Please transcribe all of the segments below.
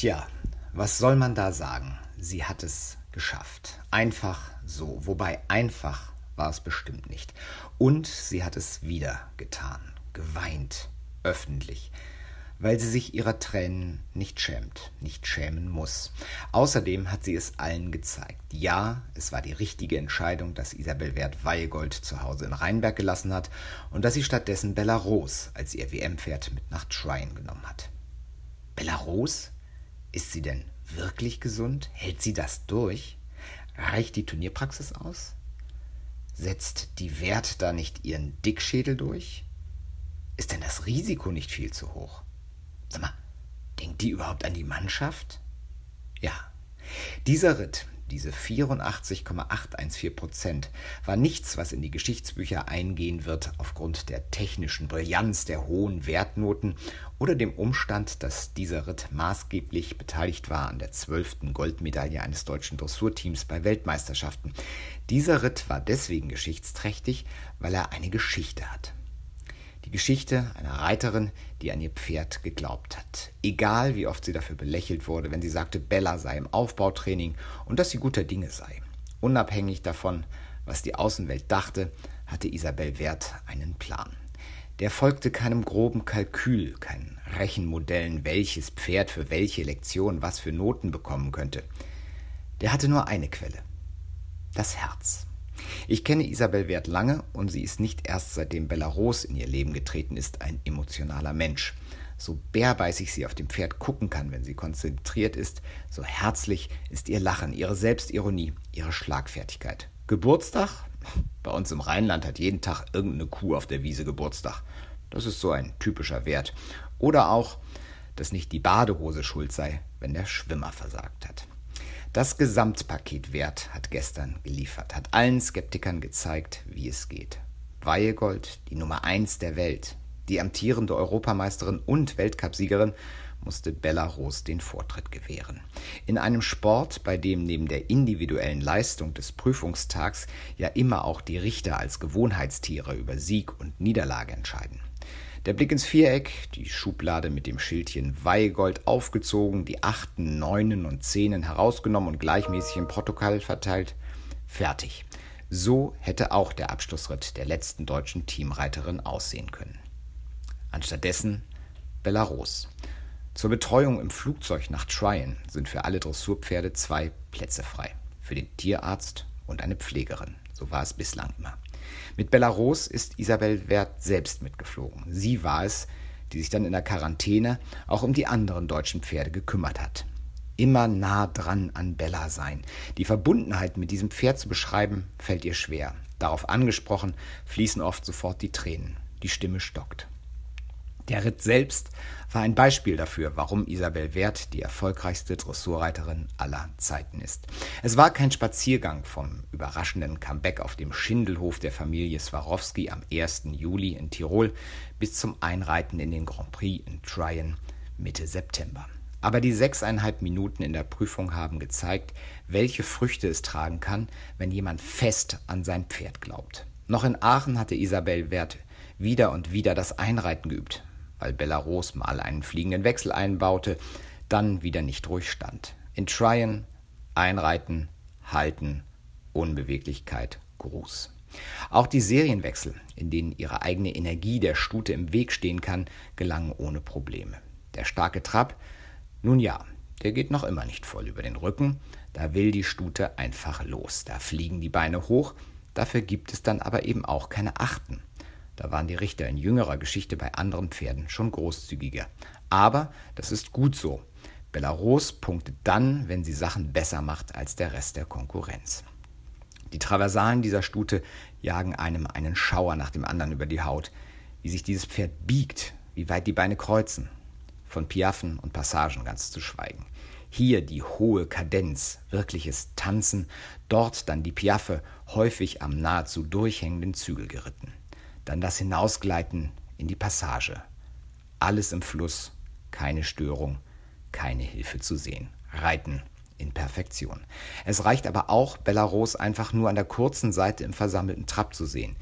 Tja, was soll man da sagen? Sie hat es geschafft. Einfach so. Wobei einfach war es bestimmt nicht. Und sie hat es wieder getan. Geweint. Öffentlich weil sie sich ihrer Tränen nicht schämt, nicht schämen muss. Außerdem hat sie es allen gezeigt. Ja, es war die richtige Entscheidung, dass Isabel Wert Weihegold zu Hause in Rheinberg gelassen hat und dass sie stattdessen Belarus als ihr WM-Pferd mit nach Trine genommen hat. Belarus? Ist sie denn wirklich gesund? Hält sie das durch? Reicht die Turnierpraxis aus? Setzt die Wert da nicht ihren Dickschädel durch? Ist denn das Risiko nicht viel zu hoch? Sag mal, denkt die überhaupt an die Mannschaft? Ja. Dieser Ritt, diese 84,814 Prozent, war nichts, was in die Geschichtsbücher eingehen wird aufgrund der technischen Brillanz der hohen Wertnoten oder dem Umstand, dass dieser Ritt maßgeblich beteiligt war an der zwölften Goldmedaille eines deutschen Dressurteams bei Weltmeisterschaften. Dieser Ritt war deswegen geschichtsträchtig, weil er eine Geschichte hat. Die Geschichte einer Reiterin, die an ihr Pferd geglaubt hat. Egal wie oft sie dafür belächelt wurde, wenn sie sagte, Bella sei im Aufbautraining und dass sie guter Dinge sei. Unabhängig davon, was die Außenwelt dachte, hatte Isabel Wert einen Plan. Der folgte keinem groben Kalkül, keinen Rechenmodellen, welches Pferd für welche Lektion was für Noten bekommen könnte. Der hatte nur eine Quelle. Das Herz. Ich kenne Isabel Wert lange und sie ist nicht erst seitdem Belarus in ihr Leben getreten ist ein emotionaler Mensch. So bärbeißig sie auf dem Pferd gucken kann, wenn sie konzentriert ist, so herzlich ist ihr Lachen, ihre Selbstironie, ihre Schlagfertigkeit. Geburtstag? Bei uns im Rheinland hat jeden Tag irgendeine Kuh auf der Wiese Geburtstag. Das ist so ein typischer Wert. Oder auch, dass nicht die Badehose schuld sei, wenn der Schwimmer versagt hat. Das Gesamtpaket Wert hat gestern geliefert, hat allen Skeptikern gezeigt, wie es geht. Weihegold, die Nummer eins der Welt, die amtierende Europameisterin und Weltcupsiegerin, musste Belarus den Vortritt gewähren. In einem Sport, bei dem neben der individuellen Leistung des Prüfungstags ja immer auch die Richter als Gewohnheitstiere über Sieg und Niederlage entscheiden. Der Blick ins Viereck, die Schublade mit dem Schildchen Weihegold aufgezogen, die Achten, Neunen und Zehnen herausgenommen und gleichmäßig im Protokoll verteilt. Fertig. So hätte auch der Abschlussritt der letzten deutschen Teamreiterin aussehen können. Anstattdessen Belarus. Zur Betreuung im Flugzeug nach Tryon sind für alle Dressurpferde zwei Plätze frei. Für den Tierarzt und eine Pflegerin. So war es bislang immer. Mit Belarus ist Isabel Wert selbst mitgeflogen. Sie war es, die sich dann in der Quarantäne auch um die anderen deutschen Pferde gekümmert hat. Immer nah dran an Bella sein. Die Verbundenheit mit diesem Pferd zu beschreiben, fällt ihr schwer. Darauf angesprochen, fließen oft sofort die Tränen. Die Stimme stockt. Der Ritt selbst war ein Beispiel dafür, warum Isabel Wert die erfolgreichste Dressurreiterin aller Zeiten ist. Es war kein Spaziergang vom überraschenden Comeback auf dem Schindelhof der Familie Swarovski am 1. Juli in Tirol bis zum Einreiten in den Grand Prix in Tryon Mitte September. Aber die sechseinhalb Minuten in der Prüfung haben gezeigt, welche Früchte es tragen kann, wenn jemand fest an sein Pferd glaubt. Noch in Aachen hatte Isabel Wert wieder und wieder das Einreiten geübt, weil Belarus mal einen fliegenden Wechsel einbaute, dann wieder nicht ruhig stand. In Tryon, Einreiten, Halten, Unbeweglichkeit, Gruß. Auch die Serienwechsel, in denen ihre eigene Energie der Stute im Weg stehen kann, gelangen ohne Probleme. Der starke Trab, nun ja, der geht noch immer nicht voll über den Rücken, da will die Stute einfach los, da fliegen die Beine hoch, dafür gibt es dann aber eben auch keine Achten. Da waren die Richter in jüngerer Geschichte bei anderen Pferden schon großzügiger. Aber das ist gut so. Belarus punktet dann, wenn sie Sachen besser macht als der Rest der Konkurrenz. Die Traversalen dieser Stute jagen einem einen Schauer nach dem anderen über die Haut. Wie sich dieses Pferd biegt, wie weit die Beine kreuzen. Von Piaffen und Passagen ganz zu schweigen. Hier die hohe Kadenz, wirkliches Tanzen, dort dann die Piaffe, häufig am nahezu durchhängenden Zügel geritten. Dann das Hinausgleiten in die Passage. Alles im Fluss, keine Störung, keine Hilfe zu sehen. Reiten in Perfektion. Es reicht aber auch, Belarus einfach nur an der kurzen Seite im versammelten Trab zu sehen.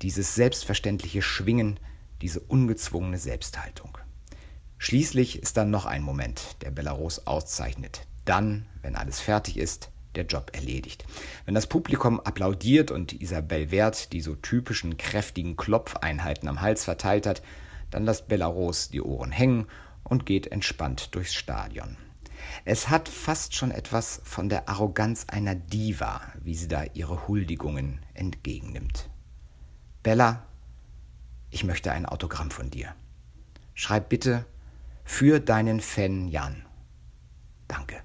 Dieses selbstverständliche Schwingen, diese ungezwungene Selbsthaltung. Schließlich ist dann noch ein Moment, der Belarus auszeichnet. Dann, wenn alles fertig ist, der Job erledigt. Wenn das Publikum applaudiert und Isabel Wert die so typischen kräftigen Klopfeinheiten am Hals verteilt hat, dann lässt Belarus die Ohren hängen und geht entspannt durchs Stadion. Es hat fast schon etwas von der Arroganz einer Diva, wie sie da ihre Huldigungen entgegennimmt. Bella, ich möchte ein Autogramm von dir. Schreib bitte für deinen Fan Jan. Danke.